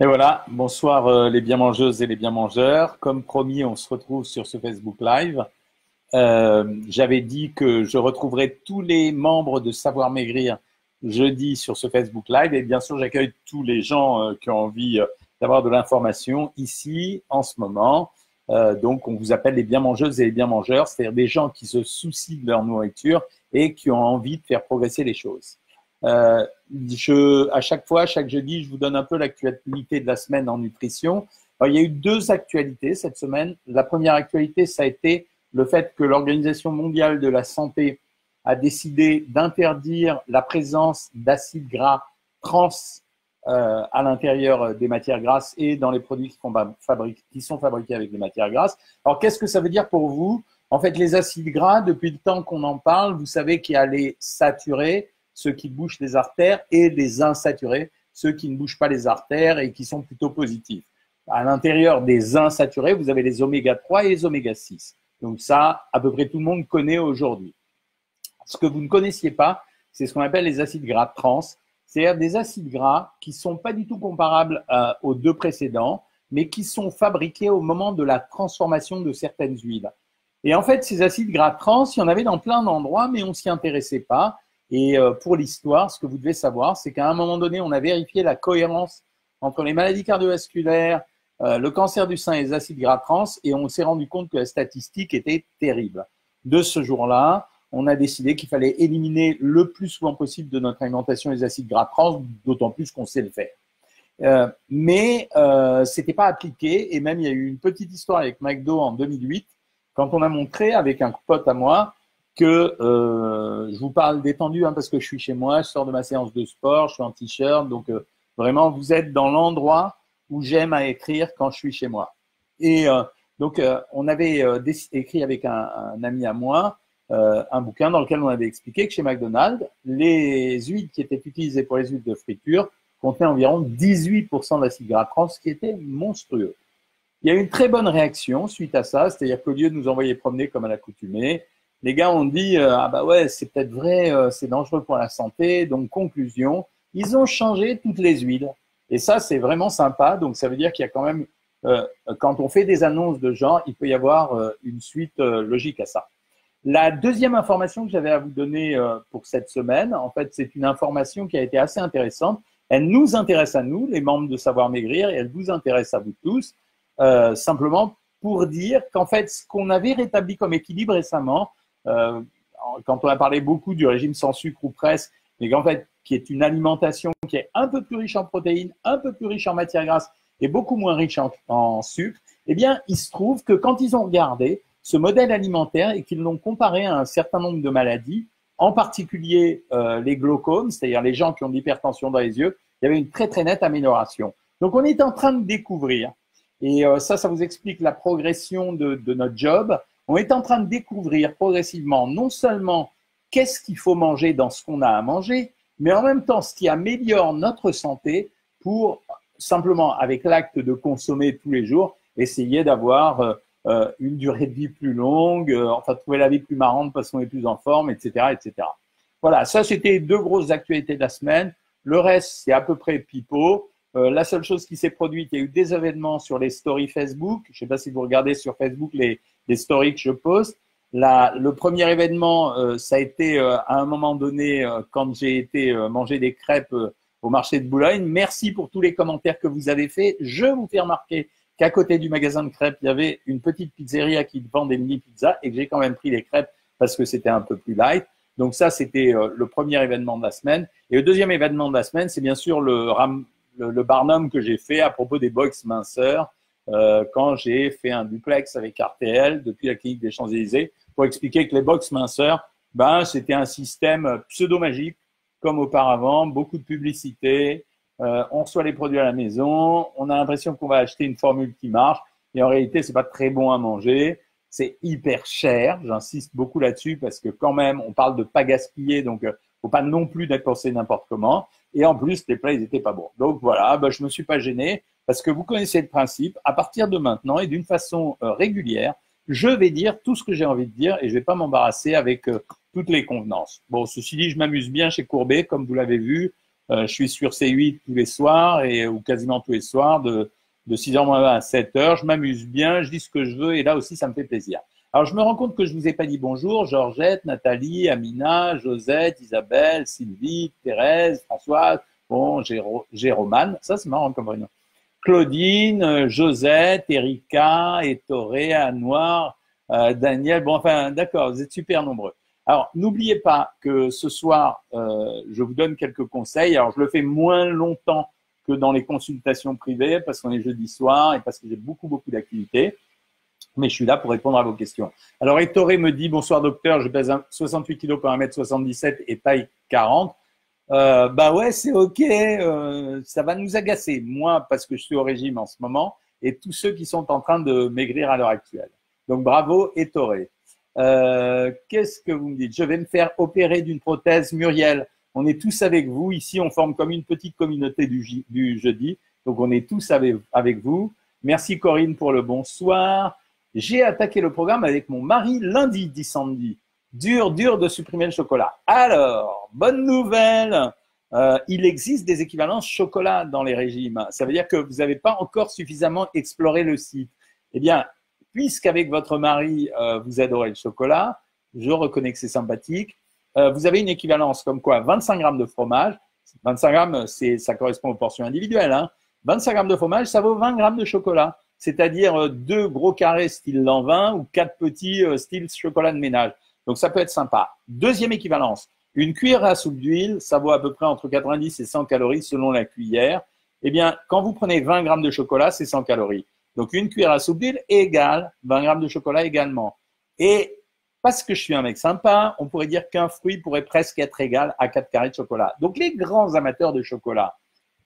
Et voilà, bonsoir euh, les bien mangeuses et les bien mangeurs. Comme promis, on se retrouve sur ce Facebook Live. Euh, J'avais dit que je retrouverai tous les membres de Savoir Maigrir jeudi sur ce Facebook Live. Et bien sûr, j'accueille tous les gens euh, qui ont envie d'avoir de l'information ici, en ce moment. Donc, on vous appelle les bien mangeuses et les bien mangeurs, c'est-à-dire des gens qui se soucient de leur nourriture et qui ont envie de faire progresser les choses. Euh, je, à chaque fois, chaque jeudi, je vous donne un peu l'actualité de la semaine en nutrition. Alors, il y a eu deux actualités cette semaine. La première actualité, ça a été le fait que l'Organisation mondiale de la santé a décidé d'interdire la présence d'acides gras trans euh, à l'intérieur des matières grasses et dans les produits qui, qui sont fabriqués avec des matières grasses. Alors, qu'est-ce que ça veut dire pour vous? En fait, les acides gras, depuis le temps qu'on en parle, vous savez qu'il y a les saturés, ceux qui bouchent les artères, et les insaturés, ceux qui ne bougent pas les artères et qui sont plutôt positifs. À l'intérieur des insaturés, vous avez les oméga 3 et les oméga 6. Donc ça, à peu près tout le monde connaît aujourd'hui. Ce que vous ne connaissiez pas, c'est ce qu'on appelle les acides gras trans, c'est-à-dire des acides gras qui sont pas du tout comparables euh, aux deux précédents, mais qui sont fabriqués au moment de la transformation de certaines huiles. Et en fait, ces acides gras trans, il y en avait dans plein d'endroits, mais on s'y intéressait pas. Et euh, pour l'histoire, ce que vous devez savoir, c'est qu'à un moment donné, on a vérifié la cohérence entre les maladies cardiovasculaires, euh, le cancer du sein et les acides gras trans, et on s'est rendu compte que la statistique était terrible. De ce jour-là, on a décidé qu'il fallait éliminer le plus souvent possible de notre alimentation les acides gras trans, d'autant plus qu'on sait le faire. Euh, mais euh, c'était pas appliqué, et même il y a eu une petite histoire avec McDo en 2008, quand on a montré avec un pote à moi que euh, je vous parle détendu hein, parce que je suis chez moi, je sors de ma séance de sport, je suis en t-shirt, donc euh, vraiment vous êtes dans l'endroit où j'aime à écrire quand je suis chez moi. Et euh, donc euh, on avait écrit avec un, un, ami à moi un bouquin dans lequel on avait expliqué que chez McDonald's, les huiles qui étaient utilisées pour les huiles de friture contenaient environ 18% d'acide gras trans, ce qui était monstrueux. Il y a eu une très bonne réaction suite à ça, c'est-à-dire qu'au lieu de nous envoyer promener comme à l'accoutumée, les gars ont dit euh, ah bah ouais c'est peut-être vrai, euh, c'est dangereux pour la santé. Donc conclusion, ils ont changé toutes les huiles. Et ça c'est vraiment sympa. Donc ça veut dire qu'il y a quand même euh, quand on fait des annonces de genre, il peut y avoir une suite logique à ça. La deuxième information que j'avais à vous donner pour cette semaine, en fait, c'est une information qui a été assez intéressante. Elle nous intéresse à nous, les membres de Savoir Maigrir, et elle vous intéresse à vous tous, simplement pour dire qu'en fait, ce qu'on avait rétabli comme équilibre récemment, euh, quand on a parlé beaucoup du régime sans sucre ou presque, mais en fait, qui est une alimentation qui est un peu plus riche en protéines, un peu plus riche en matières grasses et beaucoup moins riche en, en sucre, eh bien, il se trouve que quand ils ont regardé ce modèle alimentaire et qu'ils l'ont comparé à un certain nombre de maladies, en particulier euh, les glaucomes, c'est-à-dire les gens qui ont de l'hypertension dans les yeux, il y avait une très très nette amélioration. Donc on est en train de découvrir, et euh, ça, ça vous explique la progression de, de notre job, on est en train de découvrir progressivement non seulement qu'est-ce qu'il faut manger dans ce qu'on a à manger, mais en même temps ce qui améliore notre santé pour simplement, avec l'acte de consommer tous les jours, essayer d'avoir euh, euh, une durée de vie plus longue, euh, enfin trouver la vie plus marrante parce qu'on est plus en forme, etc., etc. Voilà, ça c'était deux grosses actualités de la semaine. Le reste, c'est à peu près pipeau. la seule chose qui s'est produite, il y a eu des événements sur les stories Facebook. Je ne sais pas si vous regardez sur Facebook les, des stories que je poste. La, le premier événement, euh, ça a été euh, à un moment donné euh, quand j'ai été manger des crêpes au marché de Boulogne. Merci pour tous les commentaires que vous avez faits. Je vous fais remarquer qu'à côté du magasin de crêpes, il y avait une petite pizzeria qui vend des mini pizzas et que j'ai quand même pris les crêpes parce que c'était un peu plus light. Donc ça, c'était le premier événement de la semaine. Et le deuxième événement de la semaine, c'est bien sûr le, le, le barnum que j'ai fait à propos des box minceurs. Euh, quand j'ai fait un duplex avec RTL depuis la clinique des Champs-Élysées pour expliquer que les box minceurs, ben, c'était un système pseudo-magique comme auparavant, beaucoup de publicité, euh, on reçoit les produits à la maison, on a l'impression qu'on va acheter une formule qui marche, et en réalité, c'est pas très bon à manger, c'est hyper cher, j'insiste beaucoup là-dessus parce que quand même, on parle de pas gaspiller, donc euh, faut pas non plus dépenser n'importe comment, et en plus, les plats, ils étaient pas bons. Donc voilà, ben, je me suis pas gêné, parce que vous connaissez le principe, à partir de maintenant et d'une façon euh, régulière, je vais dire tout ce que j'ai envie de dire et je ne vais pas m'embarrasser avec euh, toutes les convenances. Bon, ceci dit, je m'amuse bien chez Courbet, comme vous l'avez vu. je suis sur C8 tous les soirs et ou quasiment tous les soirs de, de 6h moins à 7h. Je m'amuse bien, je dis ce que je veux et là aussi, ça me fait plaisir. Alors, je me rends compte que je ne vous ai pas dit bonjour. Georgette, Nathalie, Amina, Josette, Isabelle, Sylvie, Thérèse, Françoise, bon, Jérôme, ça c'est marrant comme prénom. Claudine, Josette, Erika, Ettoré, Anouar, euh, Daniel. Bon, enfin, d'accord, vous êtes super nombreux. Alors, n'oubliez pas que ce soir, euh, je vous donne quelques conseils. Alors, je le fais moins longtemps que dans les consultations privées parce qu'on est jeudi soir et parce que j'ai beaucoup, beaucoup d'activités mais je suis là pour répondre à vos questions. Alors, Hectoré me dit Bonsoir, docteur, je pèse 68 kg pour 1m77 et taille 40. Euh, bah ouais, c'est OK, euh, ça va nous agacer. Moi, parce que je suis au régime en ce moment, et tous ceux qui sont en train de maigrir à l'heure actuelle. Donc, bravo, Hectoré. Euh, Qu'est-ce que vous me dites? Je vais me faire opérer d'une prothèse Muriel. On est tous avec vous. Ici, on forme comme une petite communauté du, jeudi. Donc, on est tous avec, avec vous. Merci Corinne pour le bonsoir. J'ai attaqué le programme avec mon mari lundi, dit Sandy. Dur, dur de supprimer le chocolat. Alors, bonne nouvelle, euh, il existe des équivalences chocolat dans les régimes. Ça veut dire que vous n'avez pas encore suffisamment exploré le site. Eh bien, puisqu'avec votre mari, euh, vous adorez le chocolat, je reconnais que c'est sympathique, euh, vous avez une équivalence comme quoi 25 grammes de fromage, 25 grammes, ça correspond aux portions individuelles, hein, 25 grammes de fromage, ça vaut 20 grammes de chocolat c'est-à-dire deux gros carrés style Lanvin ou quatre petits style chocolat de ménage. Donc ça peut être sympa. Deuxième équivalence, une cuillère à soupe d'huile, ça vaut à peu près entre 90 et 100 calories selon la cuillère. Eh bien, quand vous prenez 20 grammes de chocolat, c'est 100 calories. Donc une cuillère à soupe d'huile égale 20 grammes de chocolat également. Et parce que je suis un mec sympa, on pourrait dire qu'un fruit pourrait presque être égal à 4 carrés de chocolat. Donc les grands amateurs de chocolat,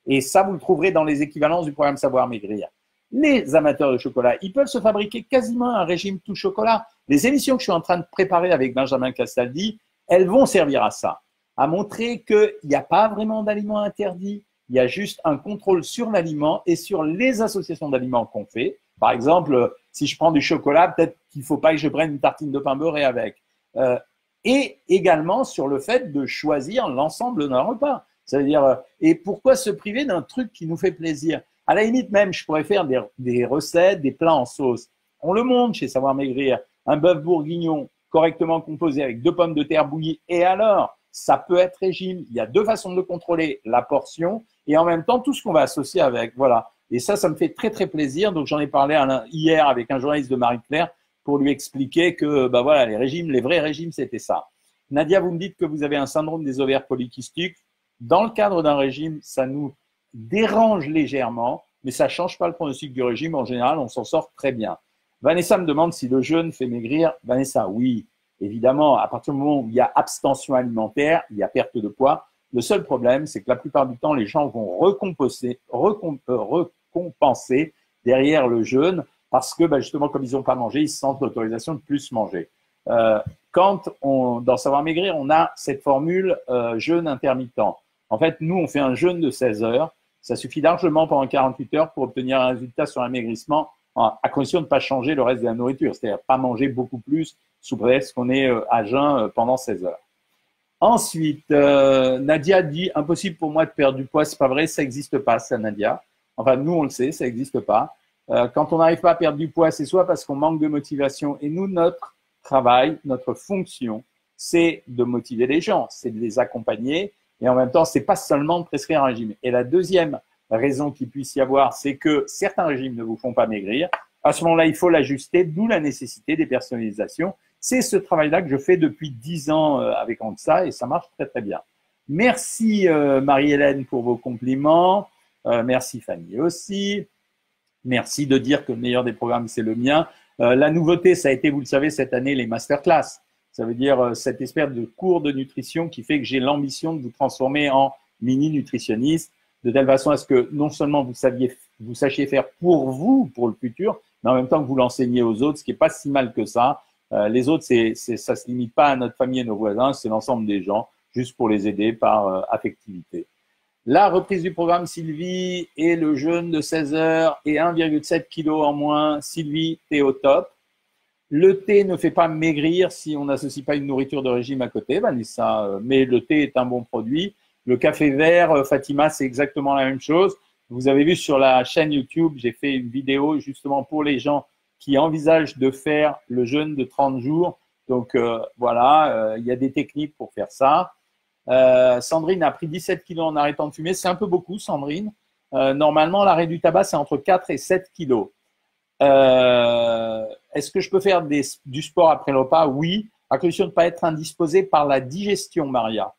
et ça vous le trouverez dans les équivalences du programme Savoir Maigrir les amateurs de chocolat, ils peuvent se fabriquer quasiment un régime tout chocolat. Les émissions que je suis en train de préparer avec Benjamin Castaldi, elles vont servir à ça, à montrer qu'il n'y a pas vraiment d'aliments interdits, il y a juste un contrôle sur l'aliment et sur les associations d'aliments qu'on fait. Par exemple, si je prends du chocolat, peut-être qu'il ne faut pas que je prenne une tartine de pain beurré avec. Euh, et également sur le fait de choisir l'ensemble d'un repas. C'est-à-dire, euh, et pourquoi se priver d'un truc qui nous fait plaisir? À la limite même, je pourrais faire des, recettes, des plats en sauce. On le montre chez Savoir Maigrir. Un bœuf bourguignon correctement composé avec deux pommes de terre bouillies. Et alors, ça peut être régime. Il y a deux façons de contrôler la portion et en même temps tout ce qu'on va associer avec. Voilà. Et ça, ça me fait très très plaisir. Donc j'en ai parlé hier avec un journaliste de Marie-Claire pour lui expliquer que bah voilà, les régimes, les vrais régimes, c'était ça. Nadia, vous me dites que vous avez un syndrome des ovaires polykystiques. Dans le cadre d'un régime, ça nous dérange légèrement, mais ça ne change pas le pronostic du régime. En général, on s'en sort très bien. Vanessa me demande si le jeûne fait maigrir. Vanessa, oui, évidemment, à partir du moment où il y a abstention alimentaire, il y a perte de poids. Le seul problème, c'est que la plupart du temps, les gens vont recompenser, euh, recompenser derrière le jeûne parce que bah, justement, comme ils n'ont pas mangé, ils se sentent l'autorisation de plus manger. Euh, quand on, dans Savoir Maigrir, on a cette formule euh, jeûne intermittent. En fait, nous, on fait un jeûne de 16 heures ça suffit largement pendant 48 heures pour obtenir un résultat sur l'amaigrissement, à condition de ne pas changer le reste de la nourriture, c'est-à-dire pas manger beaucoup plus sous prétexte qu'on est euh, à jeun euh, pendant 16 heures. Ensuite, euh, Nadia dit impossible pour moi de perdre du poids, c'est pas vrai, ça n'existe pas, ça Nadia. Enfin, nous on le sait, ça n'existe pas. quand on n'arrive pas à perdre du poids, c'est soit parce qu'on manque de motivation. Et nous, notre travail, notre fonction, c'est de motiver les gens, c'est de les accompagner et en même temps, c'est pas seulement de prescrire un régime. Et la deuxième raison qu'il puisse y avoir, c'est que certains régimes ne vous font pas maigrir. À ce moment-là, il faut l'ajuster, d'où la nécessité des personnalisations. C'est ce travail-là que je fais depuis dix ans euh, avec ANSA et ça marche très très bien. Merci euh, Marie-Hélène pour vos compliments. Euh, merci Fanny aussi. Merci de dire que le meilleur des programmes, c'est le mien. la nouveauté, ça a été, vous le savez, cette année, les masterclass. Ça veut dire euh, cette espèce de cours de nutrition qui fait que j'ai l'ambition de vous transformer en mini nutritionniste, de telle façon à ce que non seulement vous saviez, vous sachiez faire pour vous, pour le futur, mais en même temps que vous l'enseignez aux autres, ce qui est pas si mal que ça. Euh, les autres, c'est, c'est, ça se limite pas à notre famille et nos voisins, c'est l'ensemble des gens, juste pour les aider par euh, affectivité. La reprise du programme Sylvie et le jeûne de 16 heures et 1,7 kg en moins. Sylvie, t'es au top. Le thé ne fait pas maigrir si on n'associe pas une nourriture de régime à côté, Vanessa, euh, mais le thé est un bon produit. Le café vert, euh, Fatima, c'est exactement la même chose. Vous avez vu sur la chaîne YouTube, j'ai fait une vidéo justement pour les gens qui envisagent de faire le jeûne de 30 jours. Donc euh, voilà, il y a des techniques pour faire ça. Sandrine a pris 17 kilos en arrêtant de fumer. C'est un peu beaucoup, Sandrine. normalement, l'arrêt du tabac, c'est entre 4 et 7 kilos. Est-ce que je peux faire du sport après le repas? Oui, à condition de ne pas être indisposé par la digestion, Maria.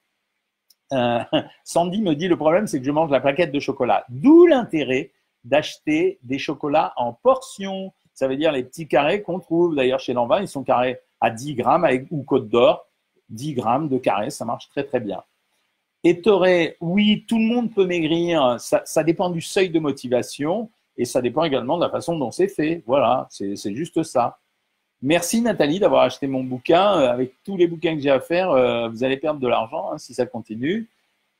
Euh, Sandy me dit le problème, c'est que je mange la plaquette de chocolat. D'où l'intérêt d'acheter des chocolats en portions. Ça veut dire les petits carrés qu'on trouve d'ailleurs chez Lanvin, ils sont carrés à 10 grammes ou Côte d'Or. 10 grammes de carrés, ça marche très très bien. Et aurais, oui, tout le monde peut maigrir, ça, dépend du seuil de motivation et ça dépend également de la façon dont c'est fait. Voilà, c'est juste ça. Merci Nathalie d'avoir acheté mon bouquin. Euh, avec tous les bouquins que j'ai à faire, euh, vous allez perdre de l'argent hein, si ça continue.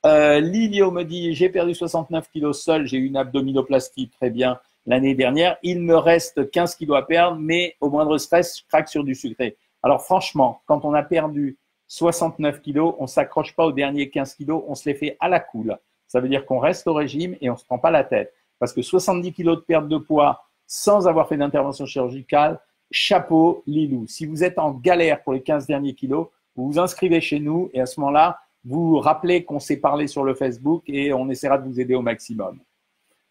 Euh, Lilio me dit j'ai perdu 69 kilos seul, j'ai eu une abdominoplastie très bien l'année dernière. Il me reste 15 kilos à perdre, mais au moindre stress, je craque sur du sucré. Alors franchement, quand on a perdu 69 kilos, on s'accroche pas aux derniers 15 kilos, on se les fait à la cool. Ça veut dire qu'on reste au régime et on se prend pas la tête. Parce que 70 kilos de perte de poids sans avoir fait d'intervention chirurgicale, chapeau Lilou. Si vous êtes en galère pour les 15 derniers kilos, vous vous inscrivez chez nous et à ce moment-là, vous rappelez qu'on s'est parlé sur le Facebook et on essaiera de vous aider au maximum.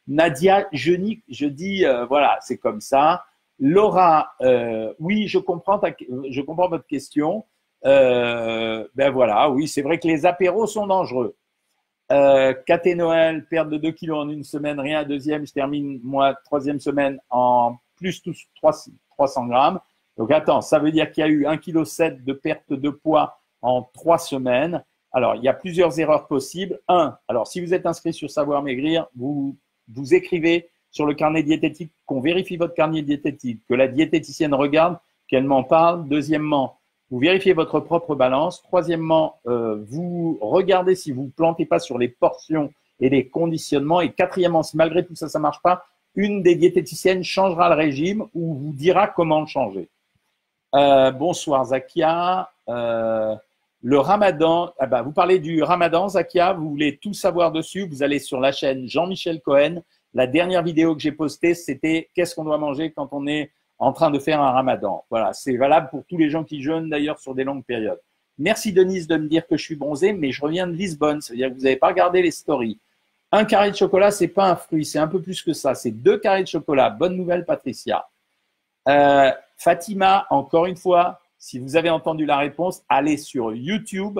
Nadia, je, je dis, euh, voilà, c'est comme ça. Laura, euh, oui, je comprends, je comprends votre question. Euh, ben voilà, oui, c'est vrai que les apéros sont dangereux. Euh, Noël, perte de 2 kilos en une semaine, rien. Deuxième, je termine, moi, troisième semaine en plus tous 300, 300 grammes. Donc attends, ça veut dire qu'il y a eu 1,7 kg de perte de poids en trois semaines. Alors, il y a plusieurs erreurs possibles. Un, alors si vous êtes inscrit sur Savoir Maigrir, vous, vous écrivez sur le carnet diététique, qu'on vérifie votre carnet diététique, que la diététicienne regarde, qu'elle m'en parle. Deuxièmement, vous vérifiez votre propre balance. Troisièmement, euh, vous regardez si vous ne plantez pas sur les portions et les conditionnements. Et quatrièmement, si malgré tout ça, ça ne marche pas, une des diététiciennes changera le régime ou vous dira comment le changer. Euh, bonsoir Zakia. Euh, le ramadan, ah bah, vous parlez du ramadan Zakia, vous voulez tout savoir dessus, vous allez sur la chaîne Jean-Michel Cohen. La dernière vidéo que j'ai postée, c'était qu'est-ce qu'on doit manger quand on est en train de faire un ramadan. Voilà, c'est valable pour tous les gens qui jeûnent d'ailleurs sur des longues périodes. Merci Denise de me dire que je suis bronzé, mais je reviens de Lisbonne, ça veut dire que vous n'avez pas regardé les stories. Un carré de chocolat, c'est pas un fruit, c'est un peu plus que ça. C'est deux carrés de chocolat. Bonne nouvelle, Patricia. Euh, Fatima, encore une fois, si vous avez entendu la réponse, allez sur YouTube.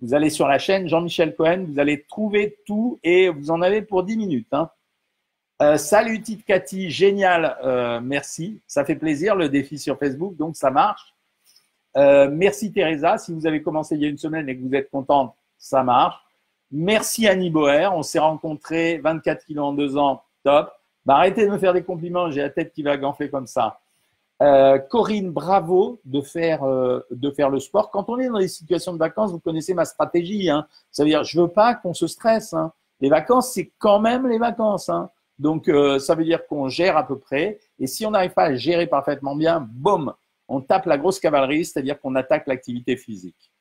Vous allez sur la chaîne Jean-Michel Cohen. Vous allez trouver tout et vous en avez pour 10 minutes. Hein. Euh, salut Tite Cathy, génial, euh, merci. Ça fait plaisir le défi sur Facebook, donc ça marche. merci Teresa, si vous avez commencé il y a une semaine et que vous êtes contente, ça marche. Merci Annie Boer, on s'est rencontrés 24 kilos en deux ans, top. Bah, arrêtez de me faire des compliments, j'ai la tête qui va gonfler comme ça. Euh, Corinne, bravo de faire, euh, de faire le sport. Quand on est dans des situations de vacances, vous connaissez ma stratégie. Hein. Ça veut dire, je veux pas qu'on se stresse. Hein. Les vacances, c'est quand même les vacances. Hein. Donc, euh, ça veut dire qu'on gère à peu près. Et si on n'arrive pas à gérer parfaitement bien, boum, on tape la grosse cavalerie, c'est-à-dire qu'on attaque l'activité physique.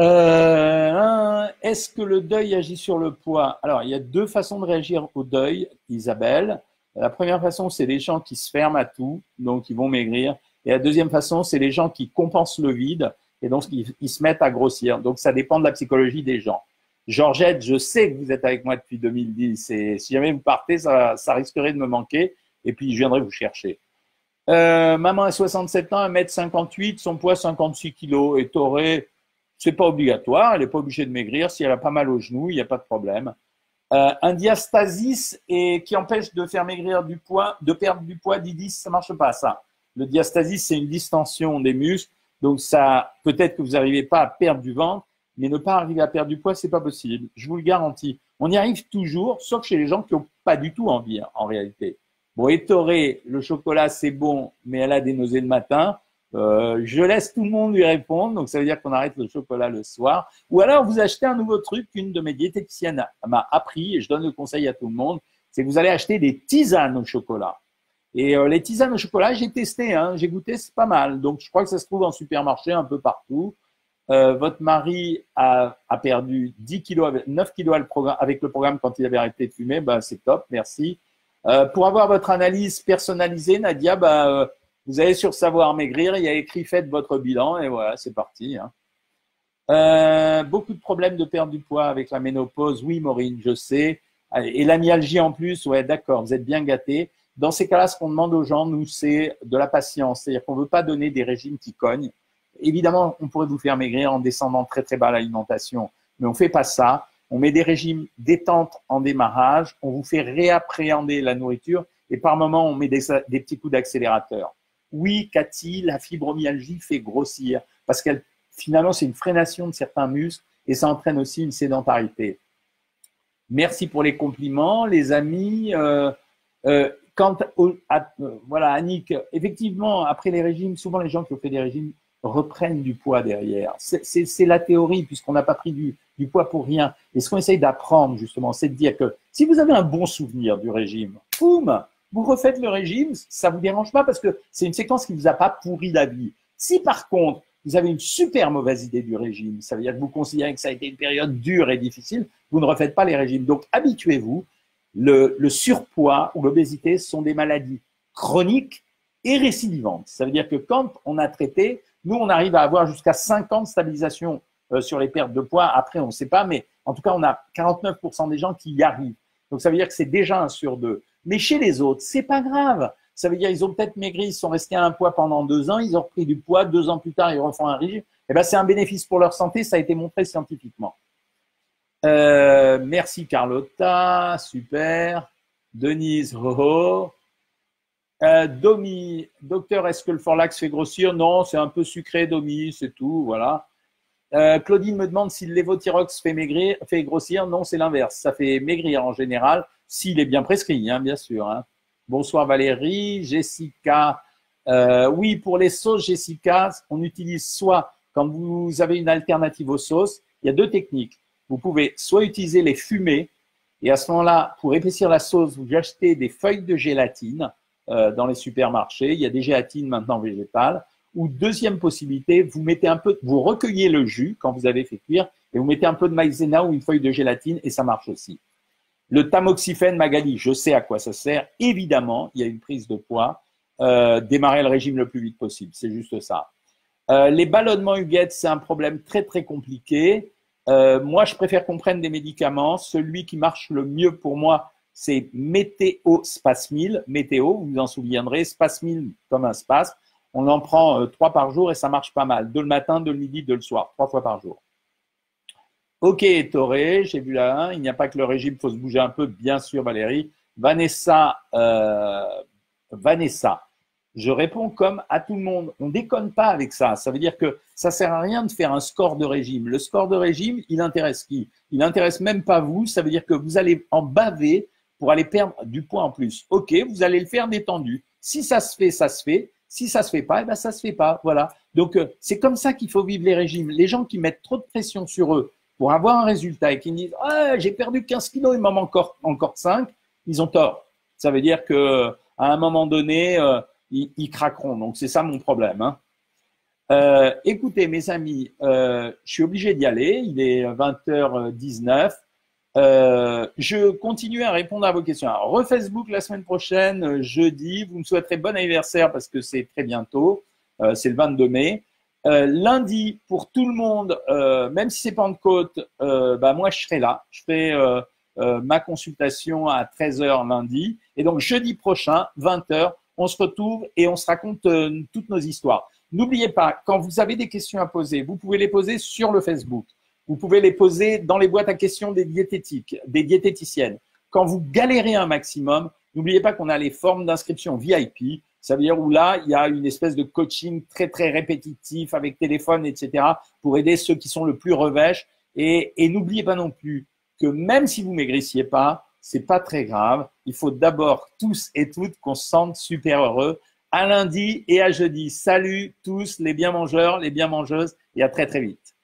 Euh, est-ce que le deuil agit sur le poids? Alors, il y a deux façons de réagir au deuil, Isabelle. La première façon, c'est les gens qui se ferment à tout, donc ils vont maigrir. Et la deuxième façon, c'est les gens qui compensent le vide et donc ils, se mettent à grossir. Donc, ça dépend de la psychologie des gens. Georgette, je sais que vous êtes avec moi depuis 2010 et si jamais vous partez, ça, risquerait de me manquer et puis je viendrai vous chercher. Euh, maman a 67 ans, 1m58, son poids 56 kg et t'aurais c'est pas obligatoire, elle n'est pas obligée de maigrir. Si elle a pas mal au genou, il n'y a pas de problème. Euh, un diastasis et qui empêche de faire maigrir du poids, de perdre du poids, Didis, ça marche pas ça. Le diastasis, c'est une distension des muscles, donc ça peut-être que vous n'arrivez pas à perdre du ventre, mais ne pas arriver à perdre du poids, c'est pas possible. Je vous le garantis. On y arrive toujours, sauf chez les gens qui n'ont pas du tout envie en réalité. Bon, Toré, le chocolat c'est bon, mais elle a des nausées le matin. Euh, je laisse tout le monde lui répondre, donc ça veut dire qu'on arrête le chocolat le soir. Ou alors vous achetez un nouveau truc qu'une de mes diététiciennes m'a appris, et je donne le conseil à tout le monde, c'est que vous allez acheter des tisanes au chocolat. Et euh, les tisanes au chocolat, j'ai testé, hein, j'ai goûté, c'est pas mal. Donc je crois que ça se trouve en supermarché un peu partout. Euh, votre mari a, perdu 10 kilos, 9 kilos avec le programme quand il avait arrêté de fumer. Ben, c'est top, merci. Euh, pour avoir votre analyse personnalisée, Nadia, ben, vous allez sur Savoir Maigrir, il y a écrit Faites votre bilan et voilà, c'est parti. Hein. beaucoup de problèmes de perte du poids avec la ménopause. Oui, Maureen, je sais. Et la myalgie en plus, ouais, d'accord, vous êtes bien gâtés. Dans ces cas-là, ce qu'on demande aux gens, nous, c'est de la patience. C'est-à-dire qu'on ne veut pas donner des régimes qui cognent. Évidemment, on pourrait vous faire maigrir en descendant très très bas l'alimentation, mais on ne fait pas ça. On met des régimes détente en démarrage, on vous fait réappréhender la nourriture et par moment, on met des, petits coups d'accélérateur. Oui, Cathy, la fibromyalgie fait grossir parce qu'elle finalement, c'est une freination de certains muscles et ça entraîne aussi une sédentarité. Merci pour les compliments, les amis. Euh, euh, Quant à, voilà, Annick, effectivement, après les régimes, souvent les gens qui ont fait des régimes reprennent du poids derrière. C'est la théorie, puisqu'on n'a pas pris du, poids pour rien. Et ce qu'on essaye d'apprendre, justement, c'est de dire que si vous avez un bon souvenir du régime, boum, vous refaites le régime, ça vous dérange pas parce que c'est une séquence qui vous a pas pourri la vie. Si par contre, vous avez une super mauvaise idée du régime, ça veut dire que vous considérez que ça a été une période dure et difficile, vous ne refaites pas les régimes. Donc habituez-vous le, surpoids ou l'obésité sont des maladies chroniques et récidivantes. Ça veut dire que quand on a traité, nous, on arrive à avoir jusqu'à 5 ans de stabilisation euh, sur les pertes de poids. Après, on ne sait pas, mais en tout cas, on a 49% des gens qui y arrivent. Donc, ça veut dire que c'est déjà un sur deux. Mais chez les autres, c'est pas grave. Ça veut dire qu'ils ont peut-être maigri, ils sont restés à un poids pendant deux ans, ils ont repris du poids, deux ans plus tard, ils refont un régime. Eh ben, c'est un bénéfice pour leur santé, ça a été montré scientifiquement. Euh, merci Carlotta, super. Denise, ho, euh, Domi, docteur, est-ce que le Forlax fait grossir? Non, c'est un peu sucré, Domi, c'est tout, voilà. Euh, Claudine me demande si le lévothyrox fait maigrir, fait grossir. Non, c'est l'inverse. Ça fait maigrir en général, s'il est bien prescrit, hein, bien sûr. Hein. Bonsoir Valérie, Jessica. oui, pour les sauces, Jessica, on utilise soit quand vous avez une alternative aux sauces, il y a deux techniques vous pouvez soit utiliser les fumées, et à ce moment-là, pour épaissir la sauce, vous achetez des feuilles de gélatine euh, dans les supermarchés. Il y a des gélatines maintenant végétales. Ou deuxième possibilité, vous mettez un peu, vous recueillez le jus quand vous avez fait cuire et vous mettez un peu de maïzena ou une feuille de gélatine et ça marche aussi. Le tamoxifène Magali, je sais à quoi ça sert. Évidemment, il y a une prise de poids. Euh, démarrer le régime le plus vite possible, c'est juste ça. Euh, les ballonnements Huguette, c'est un problème très très compliqué. Euh, moi, je préfère qu'on prenne des médicaments. Celui qui marche le mieux pour moi, c'est Météo Spasmil. Météo, vous vous en souviendrez, Spasmil comme un spasme. On en prend euh, trois par jour et ça marche pas mal. De le matin, de le midi, de le soir, trois fois par jour. Ok, Toré, j'ai vu là un. Il n'y a pas que le régime, il faut se bouger un peu, bien sûr, Valérie. Vanessa, euh, Vanessa, je réponds comme à tout le monde. On déconne pas avec ça. Ça veut dire que ça sert à rien de faire un score de régime. Le score de régime, il intéresse qui? Il intéresse même pas vous. Ça veut dire que vous allez en baver pour aller perdre du poids en plus. Ok, vous allez le faire détendu. Si ça se fait, ça se fait. Si ça se fait pas, eh ben ça se fait pas. Voilà. Donc euh, c'est comme ça qu'il faut vivre les régimes. Les gens qui mettent trop de pression sur eux pour avoir un résultat et qui disent ah, j'ai perdu 15 kilos, il m'en manque encore encore 5, ils ont tort. Ça veut dire que à un moment donné, euh, ils, craqueront. Donc c'est ça mon problème. Hein. Euh, écoutez, mes amis, euh, je suis obligé d'y aller. Il est 20h19. Euh, je continue à répondre à vos questions. Alors, refacebook la semaine prochaine, jeudi. Vous me souhaiterez bon anniversaire parce que c'est très bientôt. c'est le 22 mai. lundi, pour tout le monde, même si c'est Pentecôte, bah, moi je serai là. Je ferai ma consultation à 13h lundi. Et donc jeudi prochain, 20h, on se retrouve et on se raconte euh, toutes nos histoires. N'oubliez pas, quand vous avez des questions à poser, vous pouvez les poser sur le Facebook. Vous pouvez les poser dans les boîtes à questions des diététiques, des diététiciennes. Quand vous galérez un maximum, n'oubliez pas qu'on a les formes d'inscription VIP. Ça veut dire où là, il y a une espèce de coaching très, très répétitif avec téléphone, etc. pour aider ceux qui sont le plus revêches. Et, n'oubliez pas non plus que même si vous maigrissiez pas, c'est pas très grave. Il faut d'abord tous et toutes qu'on se sente super heureux. À lundi et à jeudi. Salut tous les bien mangeurs, les bien mangeuses et à très très vite.